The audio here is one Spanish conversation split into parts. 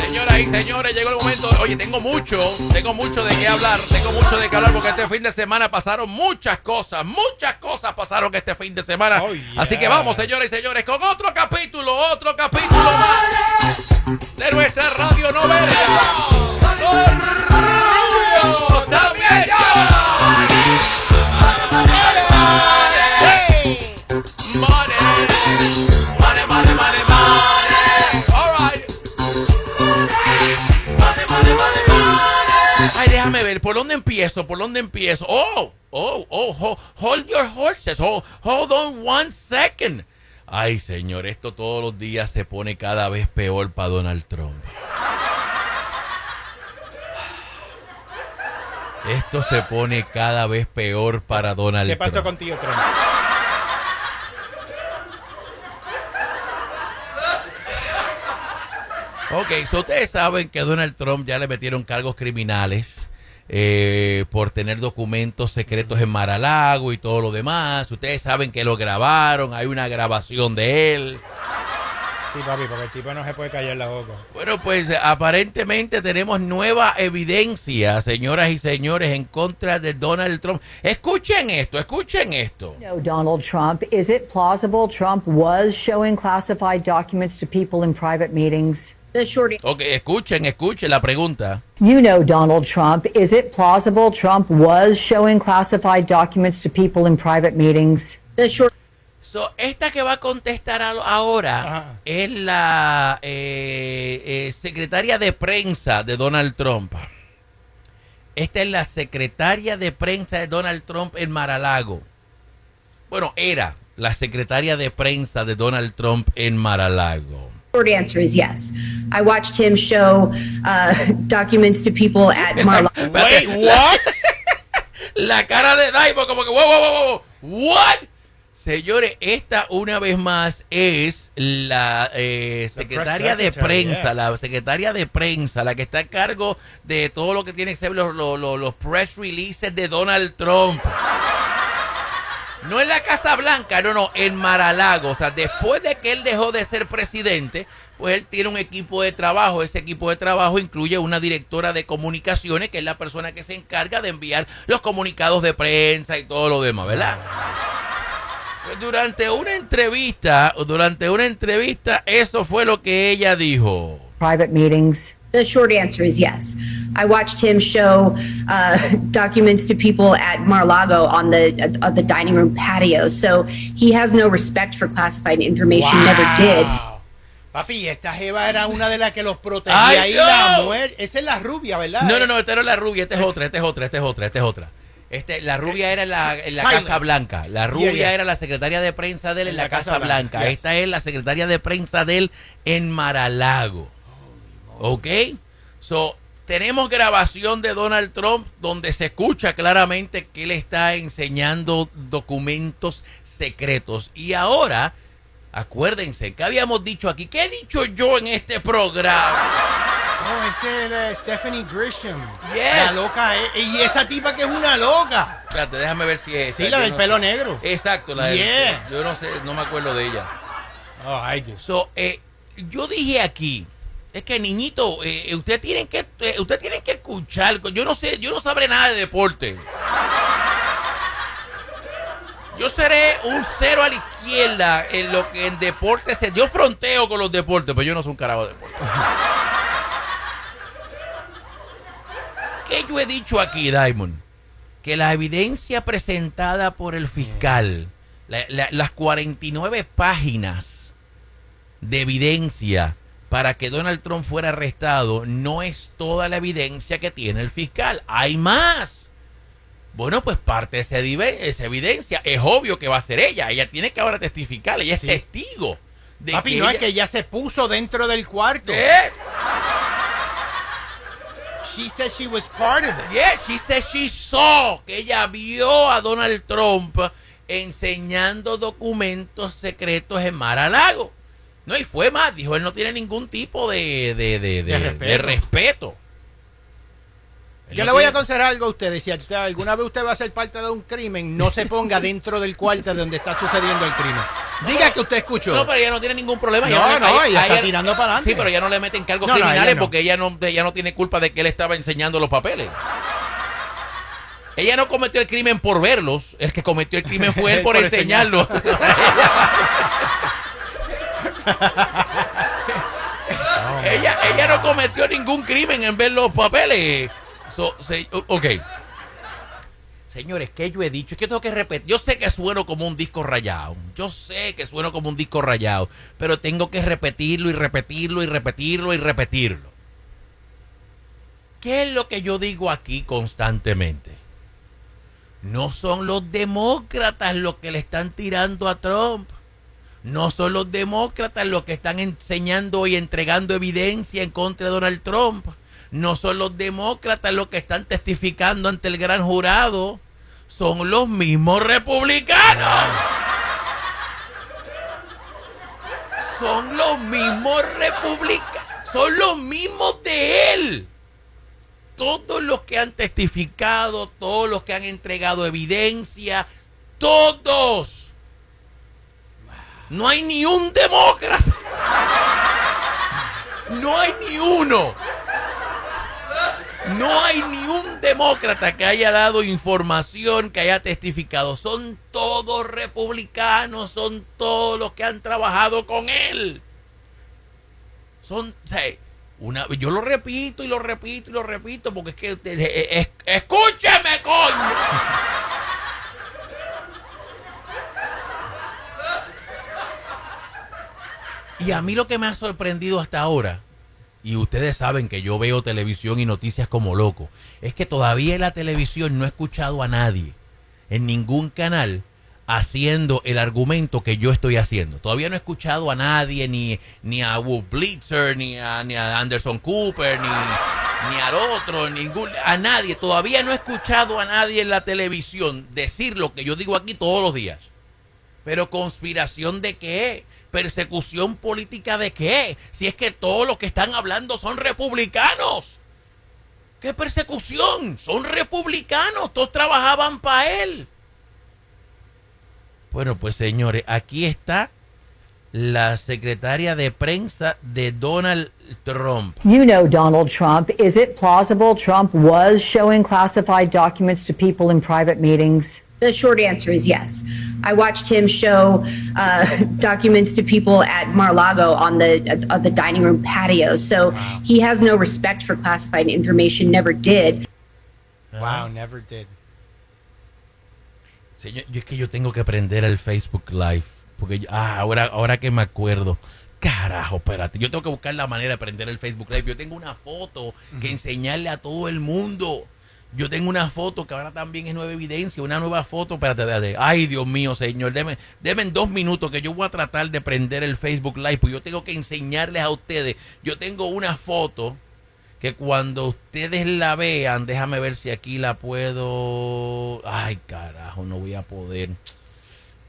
Señoras y señores, llegó el momento. Oye, tengo mucho, tengo mucho de qué hablar, tengo mucho de qué hablar porque este fin de semana pasaron muchas cosas, muchas cosas pasaron este fin de semana. Oh, yeah. Así que vamos, señores y señores, con otro capítulo, otro capítulo más de nuestra radio novela. ¿Por dónde empiezo? ¿Por dónde empiezo? Oh, oh, oh, ho- hold your horses. Hold, hold on one second. Ay, señor, esto todos los días se pone cada vez peor para Donald Trump. Esto se pone cada vez peor para Donald ¿Qué pasó Trump. contigo, Trump? Ok, so ustedes saben que a Donald Trump ya le metieron cargos criminales eh, por tener documentos secretos en Mar-a-Lago y todo lo demás. Ustedes saben que lo grabaron, hay una grabación de él. Sí, papi, porque el tipo no se puede callar la boca. Bueno, pues aparentemente tenemos nueva evidencia, señoras y señores, en contra de Donald Trump. Escuchen esto, escuchen esto. know Donald Trump. Is it plausible Trump was showing classified documents to people in private meetings? The short Ok, escuchen, escuchen la pregunta. You know Donald Trump. Is it plausible Trump was showing classified documents to people in private meetings? the short So, esta que va a contestar a- ahora Ajá. es la eh, eh, secretaria de prensa de Donald Trump. Esta es la secretaria de prensa de Donald Trump en Maralago. Bueno, era la secretaria de prensa de Donald Trump en Maralago. Short answer is yes. I watched him show uh, documents to people at Mar-a-Lago. Wait, what? La cara de Daibo como que, wow, wow, wow, wow, what? Señores, esta una vez más es la eh, secretaria de prensa, yes. la secretaria de prensa, la que está a cargo de todo lo que tiene que ser los, los, los- los press releases de Donald Trump. No en la Casa Blanca, no, no, en Maralago. O sea, después de que él dejó de ser presidente, pues él tiene un equipo de trabajo. Ese equipo de trabajo incluye una directora de comunicaciones, que es la persona que se encarga de enviar los comunicados de prensa y todo lo demás, ¿verdad? Pues durante una entrevista, durante una entrevista, eso fue lo que ella dijo. Private meetings. The short answer is yes. I watched him show uh, documents to people at Mar-a-Lago on the uh, the dining room patio. So he has no respect for classified information. Never did. Wow. Papi, esta jeva era una de las que los protegía ¡Ay, y la no! muerte. Esa es la rubia, ¿verdad? No, no, no, esta no es la rubia, esta es otra, esta es otra, esta es otra, esta es otra. Este, la rubia era en la, en la Casa Blanca. La rubia Yeah, yeah. era la secretaria de prensa de él en, la, Casa, Blanca. yes. Esta es la secretaria de prensa de él en Maralago. ¿Ok? So, tenemos grabación de Donald Trump donde se escucha claramente que él está enseñando documentos secretos. Y ahora, acuérdense, que habíamos dicho aquí? ¿Qué he dicho yo en este programa? Esa es la Stephanie Grisham. Yes. La loca. eh, Y esa tipa que es una loca. Espérate, déjame ver si es. Sí, la del no pelo sé. negro. Exacto, la del- Yeah. Yo no sé, no me acuerdo de ella. Oh, ay, Dios. So, eh, yo dije aquí, es que niñito, eh, usted tienen que, eh, usted tienen que escuchar. Yo no sé, yo no sabré nada de deporte. Yo seré un cero a la izquierda en lo que en deporte se. Yo fronteo con los deportes, pero yo no soy un carajo de deporte. ¿Qué yo he dicho aquí, Diamond? Que la evidencia presentada por el fiscal, la- la- las 49 páginas de evidencia para que Donald Trump fuera arrestado, no es toda la evidencia que tiene el fiscal. Hay más. Bueno, pues parte de esa, evidencia es obvio que va a ser ella. Ella tiene que ahora testificar. Ella es testigo. De Papi, que no ella- es que ella se puso dentro del cuarto. ¿Eh? She said she was part of it. Yeah, she said she saw que ella vio a Donald Trump enseñando documentos secretos en Mar-a-Lago. No, y fue más, dijo, él no tiene ningún tipo de, de, de, de- respeto. respeto. Yo no le voy a aconsejar algo a ustedes. Si alguna vez usted va a ser parte de un crimen, no se ponga dentro del cuarto donde está sucediendo el crimen. Diga que usted escuchó. No, pero ella no tiene ningún problema. No, Ella no, ella está tirando para adelante. Sí, pero ella no le meten cargos No, criminales ella porque ella no, ella no tiene culpa de que él estaba enseñando los papeles. Ella no cometió el crimen por verlos. El que cometió el crimen fue él por, Por enseñarlos. ella, ella no cometió ningún crimen en ver los papeles. So, ok. Señores, ¿qué yo he dicho? Es que tengo que repetir. Yo sé que sueno como un disco rayado. Yo sé que sueno como un disco rayado. Pero tengo que repetirlo y repetirlo y repetirlo y repetirlo. ¿Qué es lo que yo digo aquí constantemente? No son los demócratas los que le están tirando a Trump. No son los demócratas los que están enseñando y entregando evidencia en contra de Donald Trump. No son los demócratas los que están testificando ante el gran jurado. Son los mismos republicanos. Son los mismos republicanos. Son los mismos de él todos los que han testificado, todos los que han entregado evidencia, todos. No hay ni un demócrata. No hay ni uno. No hay ni un demócrata que haya dado información, que haya testificado. Son todos republicanos, son todos los que han trabajado con él. Son, una, yo lo repito y lo repito y lo repito porque es que, eh, eh, es- escúcheme, coño. Y a mí lo que me ha sorprendido hasta ahora, y ustedes saben que yo veo televisión y noticias como loco, es que todavía en la televisión no he escuchado a nadie, en ningún canal, haciendo el argumento que yo estoy haciendo. Todavía no he escuchado a nadie, ni, ni a Wolf Blitzer, ni a, ni a Anderson Cooper, ni, ni al otro, ningún, a nadie. Todavía no he escuchado a nadie en la televisión decir lo que yo digo aquí todos los días. Pero conspiración de qué? Persecución política de qué? Si es que todos los que están hablando son republicanos. ¿Qué persecución? Son republicanos. Todos trabajaban para él. Bueno, pues señores, aquí está la secretaria de prensa de Donald Trump. You know Donald Trump. Is it plausible Trump was showing classified documents to people in private meetings? The short answer is yes. I watched him show uh, documents to people at Mar-a-Lago on the uh, the dining room patio. So he has no respect for classified information. Never did. Wow, never did. Señor, yo es que yo tengo que aprender el Facebook Live. Porque yo- ah, ahora, ahora que me acuerdo. Carajo, espérate. Yo tengo que buscar la manera de aprender el Facebook Live. Yo tengo una foto que enseñarle a todo el mundo. Yo tengo una foto que ahora también es nueva evidencia. Una nueva foto. Espérate, espérate. Ay, Dios mío, señor. Deme, deme dos minutos que yo voy a tratar de prender el Facebook Live. Pues yo tengo que enseñarles a ustedes. Yo tengo una foto que cuando ustedes la vean, déjame ver si aquí la puedo. Ay, carajo, no voy a poder.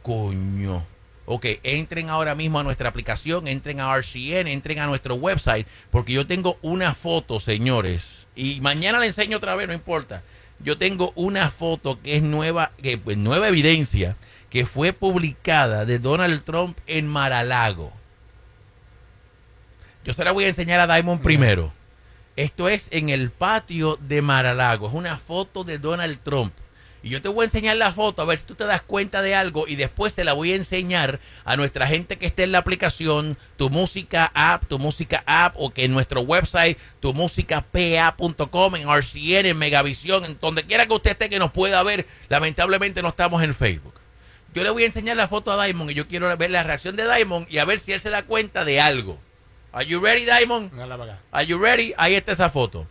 Coño. Ok, entren ahora mismo a nuestra aplicación, entren a RCN, entren a nuestro website, porque yo tengo una foto, señores, y mañana la enseño otra vez, no importa. Yo tengo una foto que es nueva, que pues, nueva evidencia, que fue publicada de Donald Trump en Maralago. Yo se la voy a enseñar a Diamond primero. Esto es en el patio de Maralago. Es una foto de Donald Trump. Y yo te voy a enseñar la foto a ver si tú te das cuenta de algo y después se la voy a enseñar a nuestra gente que esté en la aplicación, tu música app, tu música app o que en nuestro website, tu música pa.com, en RCN, en Megavisión, en donde quiera que usted esté que nos pueda ver. Lamentablemente no estamos en Facebook. Yo le voy a enseñar la foto a Diamond y yo quiero ver la reacción de Diamond y a ver si él se da cuenta de algo. Are you ready, Diamond? Are you ready? Ahí está esa foto.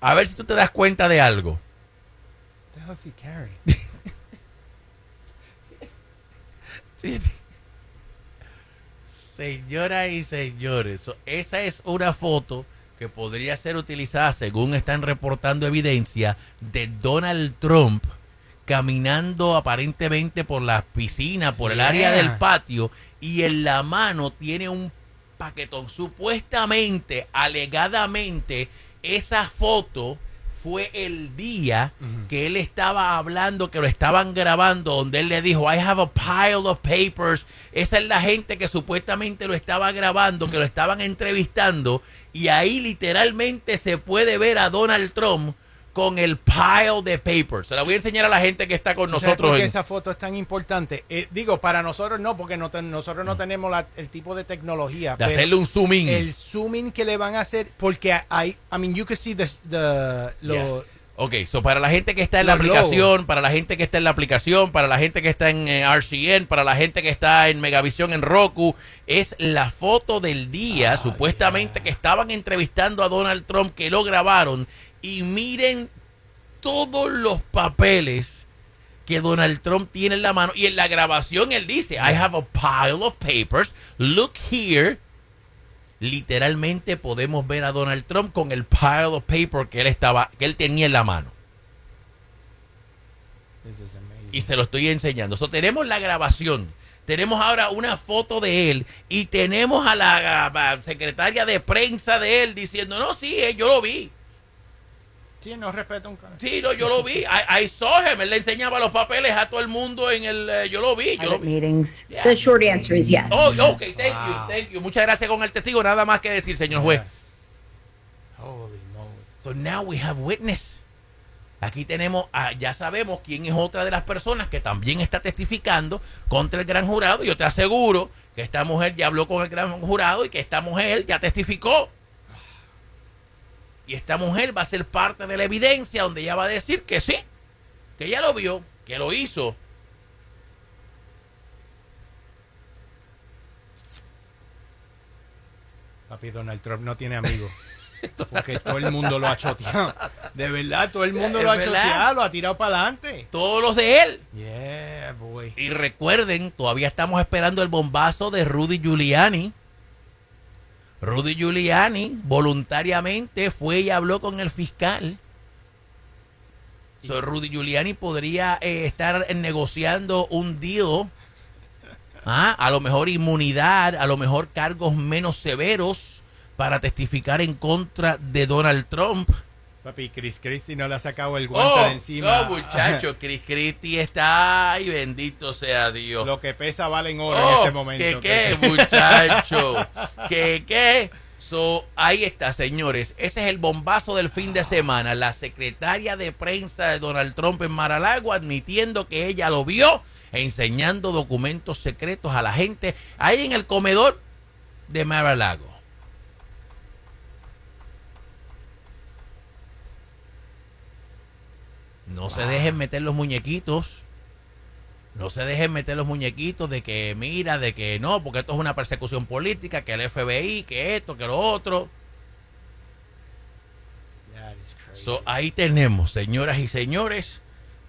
A ver si tú te das cuenta de algo. What the hell is he sí. Señoras y señores, esa es una foto que podría ser utilizada, según están reportando evidencia, de Donald Trump caminando aparentemente por la piscina, por el área del patio, y en la mano tiene un paquetón. Supuestamente, alegadamente, esa foto fue el día que él estaba hablando, que lo estaban grabando, donde él le dijo, I have a pile of papers. Esa es la gente que supuestamente lo estaba grabando, que lo estaban entrevistando. Y ahí literalmente se puede ver a Donald Trump con el pile de papers. Se la voy a enseñar a la gente que está con ¿Sabes nosotros. por qué en- esa foto es tan importante? Eh, digo, para nosotros no, porque no ten- nosotros no tenemos la- el tipo de tecnología. de pero hacerle un zoom in. El zooming que le van a hacer, porque hay, I mean, you can see the, the- lo- Yes. Ok, so para la gente que está en la aplicación, para la gente que está en la aplicación, para la gente que está en eh, RCN, para la gente que está en Megavisión en Roku, es la foto del día, supuestamente que estaban entrevistando a Donald Trump, que lo grabaron, y miren todos los papeles que Donald Trump tiene en la mano, y en la grabación él dice, I have a pile of papers, look here, literalmente podemos ver a Donald Trump con el pile of paper que él estaba que él tenía en la mano y se lo estoy enseñando. So, tenemos la grabación. Tenemos ahora una foto de él y tenemos a la, a la secretaria de prensa de él diciendo, no, sí, eh, yo lo vi. Sí, no respeta un cara. Sí, no, yo lo vi. I, I saw him. Él le enseñaba los papeles a todo el mundo en el... eh, yo lo vi, yo lo private vi. meetings. Yeah. The short answer is yes. Oh, ok, thank you, Wow. thank you. Muchas gracias con el testigo. Nada más que decir, señor juez. Holy moly. So now we have witness. Aquí tenemos, a- ya sabemos quién es otra de las personas que también está testificando contra el gran jurado. Yo te aseguro que esta mujer ya habló con el gran jurado y que esta mujer ya testificó. Y esta mujer va a ser parte de la evidencia donde ella va a decir que sí, que ella lo vio, que lo hizo. Papi, Donald Trump no tiene amigos. Porque todo el mundo lo ha choteado. De verdad, todo el mundo lo ha choteado, lo ha tirado para adelante. Todos los de él. Yeah, boy. Y recuerden, todavía estamos esperando el bombazo de Rudy Giuliani. Rudy Giuliani voluntariamente fue y habló con el fiscal. So, Rudy Giuliani podría eh, estar negociando un deal. Ah, a lo mejor inmunidad, a lo mejor cargos menos severos para testificar en contra de Donald Trump. Papi, Chris Christie no le ha sacado el guante Oh, de encima. no, muchacho, Chris Christie está, ay, bendito sea Dios. Lo que pesa vale en oro en Oh, este momento. que qué, muchacho. que qué. So, ahí está, señores. Ese es el bombazo del fin de semana. La secretaria de prensa de Donald Trump en Mar-a-Lago admitiendo que ella lo vio, enseñando documentos secretos a la gente ahí en el comedor de Mar-a-Lago. No se dejen meter los muñequitos. No se dejen meter los muñequitos de que mira, de que no, porque esto es una persecución política, que el FBI, que esto, que lo otro. So, ahí tenemos, señoras y señores,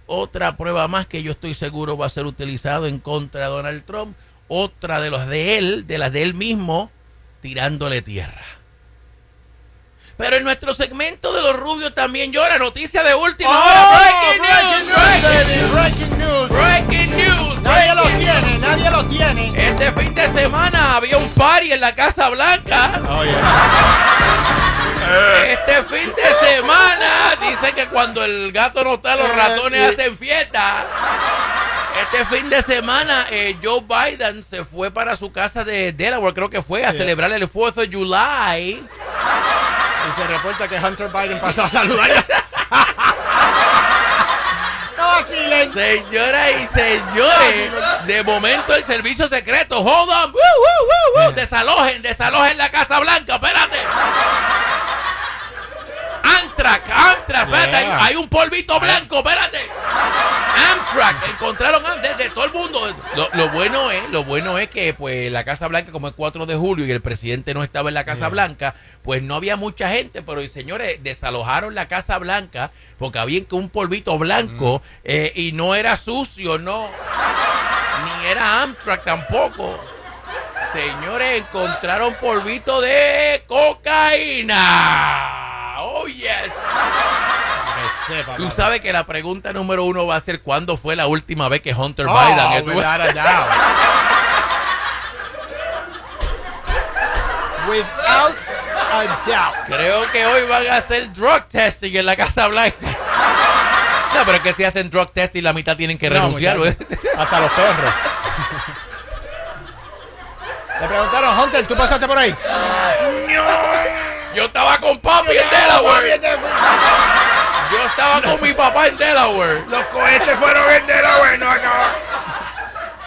otra prueba más que yo estoy seguro va a ser utilizado en contra de Donald Trump. Otra de los de él, de las de él mismo, tirándole tierra. Pero en nuestro segmento de los rubios también llora. Noticia de última Oh, hora. Breaking, news, breaking, breaking news. breaking news. Nadie lo tiene, nadie lo tiene. Este fin de semana había un party en la Casa Blanca. Oh, yeah. Este fin de semana dice que cuando el gato no está, los ratones hacen fiesta. Este fin de semana eh, Joe Biden se fue para su casa de Delaware, creo que fue, a celebrar el 4 de July. Y se reporta que Hunter Biden pasó a saludar. no, silencio. Señoras y señores, de momento el servicio secreto, hold on, woo, woo, woo, woo, desalojen, desalojen la Casa Blanca, espérate. Amtrak, Amtrak, espérate, hay, Yeah. hay un polvito blanco, espérate. Amtrak, encontraron Am- de, de todo el mundo. Lo, lo bueno es, lo bueno es que pues la Casa Blanca, como es 4 de julio y el presidente no estaba en la Casa Blanca, pues no había mucha gente, pero señores, desalojaron la Casa Blanca porque había que un polvito blanco eh, y no era sucio, no. Ni era Amtrak tampoco. Señores, encontraron polvito de cocaína. Oh, yes. Que sepa, Tú sabes que la pregunta número uno va a ser cuándo fue la última vez que Hunter Oh, Biden estuvo- without a doubt. Without a doubt. Creo que hoy van a hacer drug testing en la Casa Blanca. No, pero es que si hacen drug testing, la mitad tienen que No, renunciar. Hasta los perros. Le preguntaron, Hunter, ¿tú pasaste por ahí? Yo estaba con papi en Delaware. Yo estaba con mi papá en Delaware. Los cohetes fueron en Delaware, no acá.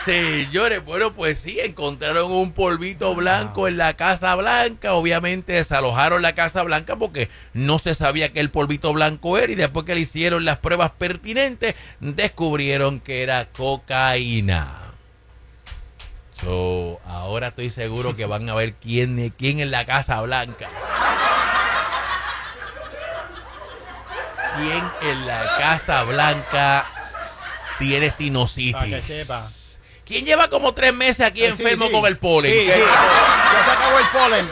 Señores, bueno, pues sí, encontraron un polvito blanco en la Casa Blanca. Obviamente desalojaron la Casa Blanca porque no se sabía que el polvito blanco era y después que le hicieron las pruebas pertinentes, descubrieron que era cocaína. So, ahora estoy seguro que van a ver quién, quién en la Casa Blanca. ¿Quién en la Casa Blanca tiene Para que sinusitis? sepa. ¿Quién lleva como tres meses aquí Sí, enfermo sí. con el polen? Sí, sí. Ya se acabó el polen.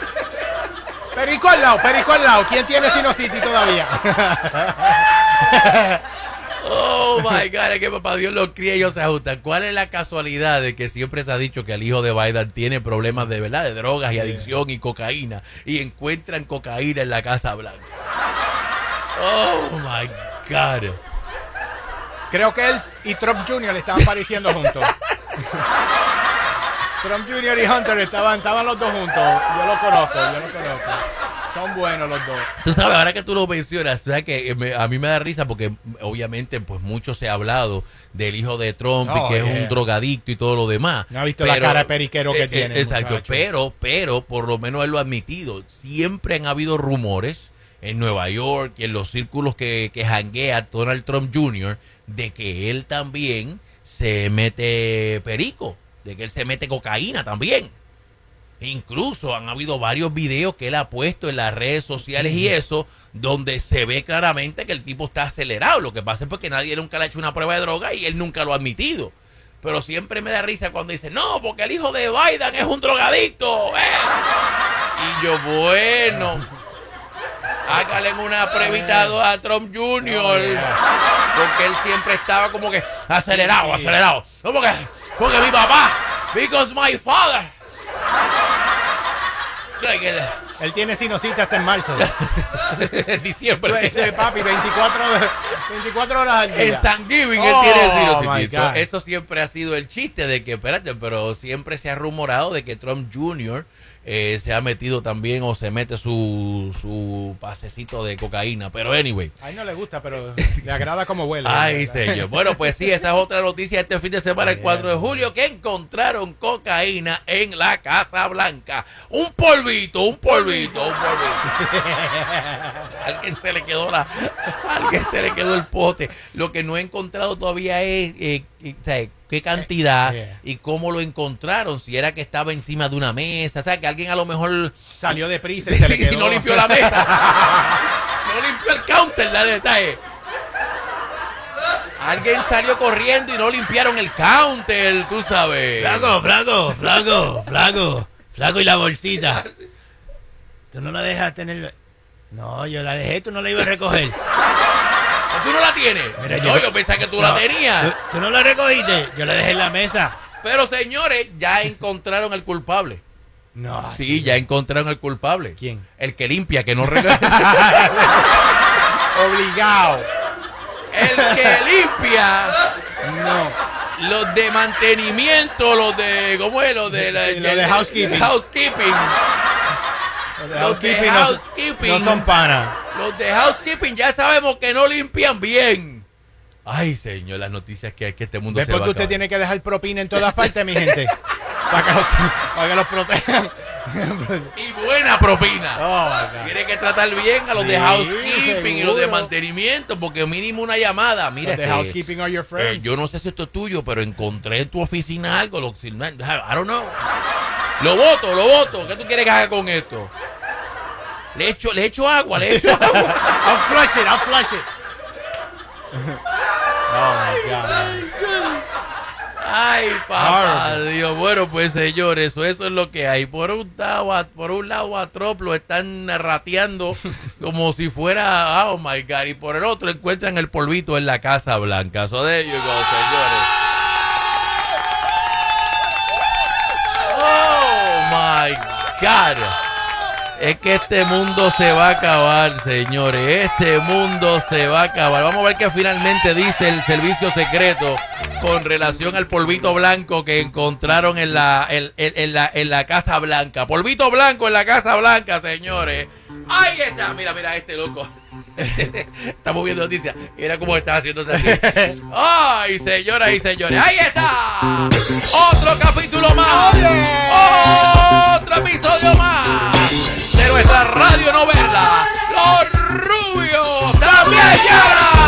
Perico al lado, perico al lado. ¿Quién tiene sinusitis todavía? Oh my God, es que papá Dios los cría y ellos se ajustan. ¿Cuál es la casualidad de que siempre se ha dicho que el hijo de Biden tiene problemas de verdad, de drogas y adicción y cocaína y encuentran cocaína en la Casa Blanca? Oh my God. Creo que él y Trump Jr. estaban pareciendo juntos. Trump Jr. y Hunter estaban, estaban los dos juntos. Yo lo conozco, yo lo conozco. Son buenos los dos. Tú sabes, ahora que tú lo mencionas, ¿sabes que eh, me- a mí me da risa porque obviamente pues mucho se ha hablado del hijo de Trump y Oh, que es un drogadicto y todo lo demás. No ha visto la cara de periquero que tiene, Exacto, muchacho. pero, pero por lo menos él lo ha admitido. Siempre han habido rumores en Nueva York y en los círculos que, que janguea Donald Trump Jr. de que él también se mete perico, de que él se mete cocaína también. Incluso han habido varios videos que él ha puesto en las redes sociales y eso, donde se ve claramente que el tipo está acelerado. Lo que pasa es porque nadie nunca le ha hecho una prueba de droga y él nunca lo ha admitido. Pero siempre me da risa cuando dice, no, porque el hijo de Biden es un drogadicto. ¿eh". Y yo, bueno, hágale una pruebita a Trump Jr. Porque él siempre estaba como que acelerado, acelerado. No, porque, porque mi papá, because my father. Él tiene sinusitis hasta en marzo. en diciembre. Ese papi, 24, 24 horas al día. En Thanksgiving él Oh, tiene my sinusitis. Eso siempre ha sido el chiste de que, espérate, pero siempre se ha rumorado de que Trump Jr. eh, se ha metido también o se mete su, su pasecito de cocaína. Pero anyway. A él no le gusta, pero le agrada como huele. Ay, señor. Bueno, pues sí, esa es otra noticia este fin de semana, el 4 de julio, que encontraron cocaína en la Casa Blanca. Un polvito, un polvito, un polvito. alguien se le quedó la, a alguien se le quedó el pote. Lo que no he encontrado todavía es eh, eh, qué cantidad Yeah. y cómo lo encontraron. Si era que estaba encima de una mesa, o sea, que alguien a lo mejor Salió de prisa y se le Sí, quedó. no limpió la mesa. no limpió el counter, la detalle. Alguien salió corriendo y no limpiaron el counter, tú sabes. Flaco, flaco, flaco, flaco, flaco y la bolsita. Tú no la dejas tener. No, yo la dejé, tú no la ibas a recoger. ¿Tú no la tienes? Mira, no, yo- yo pensaba que tú No, la tenías. ¿Tú, tú no la recogiste, yo la dejé en la mesa. Pero señores, ya encontraron el culpable. No, Sí, ya encontraron el culpable. ¿Quién? El que limpia, que no recoge. Obligado. el que limpia. No. Los de mantenimiento, los de. ¿Cómo es? Los de, la- Sí, los de housekeeping. housekeeping. Los de Los de housekeeping no, housekeeping. no son panas. Los de housekeeping ya sabemos que no limpian bien. Ay, señor, las noticias que, que este mundo se Después va que usted tiene que dejar propina en todas partes, mi gente. Para que los, para que los protejan. Y buena propina. Oh. Tiene que tratar bien a los de housekeeping y los de mantenimiento, porque mínimo una llamada. Mira, Los de este, housekeeping are your eh, friends. yo no sé si esto es tuyo, pero encontré en tu oficina algo. Lo, I don't know. Lo voto, lo voto. ¿Qué tú quieres que haga con esto? Le echo, le echo agua, le echo agua. I'll flush it, I'll flush it. oh my God. Ay, papá. Dios. Bueno, pues señores, eso, eso es lo que hay. Por un, lado, a- por un lado a Trump lo están rateando como si fuera, oh my God. Y por el otro encuentran el polvito en la Casa Blanca. So there you go, señores. Oh my God. Es que este mundo se va a acabar, señores. Este mundo se va a acabar. Vamos a ver qué finalmente dice el servicio secreto con relación al polvito blanco que encontraron en la, en, en- en la, en la Casa Blanca. Polvito blanco en la Casa Blanca, señores. Ahí está. Mira, mira, este loco. Estamos viendo noticias. Mira cómo está haciéndose así. Ay, señoras y señores. Ahí está. Otro capítulo más. Otro episodio más nuestra radio novela, Los Rubios también lloran.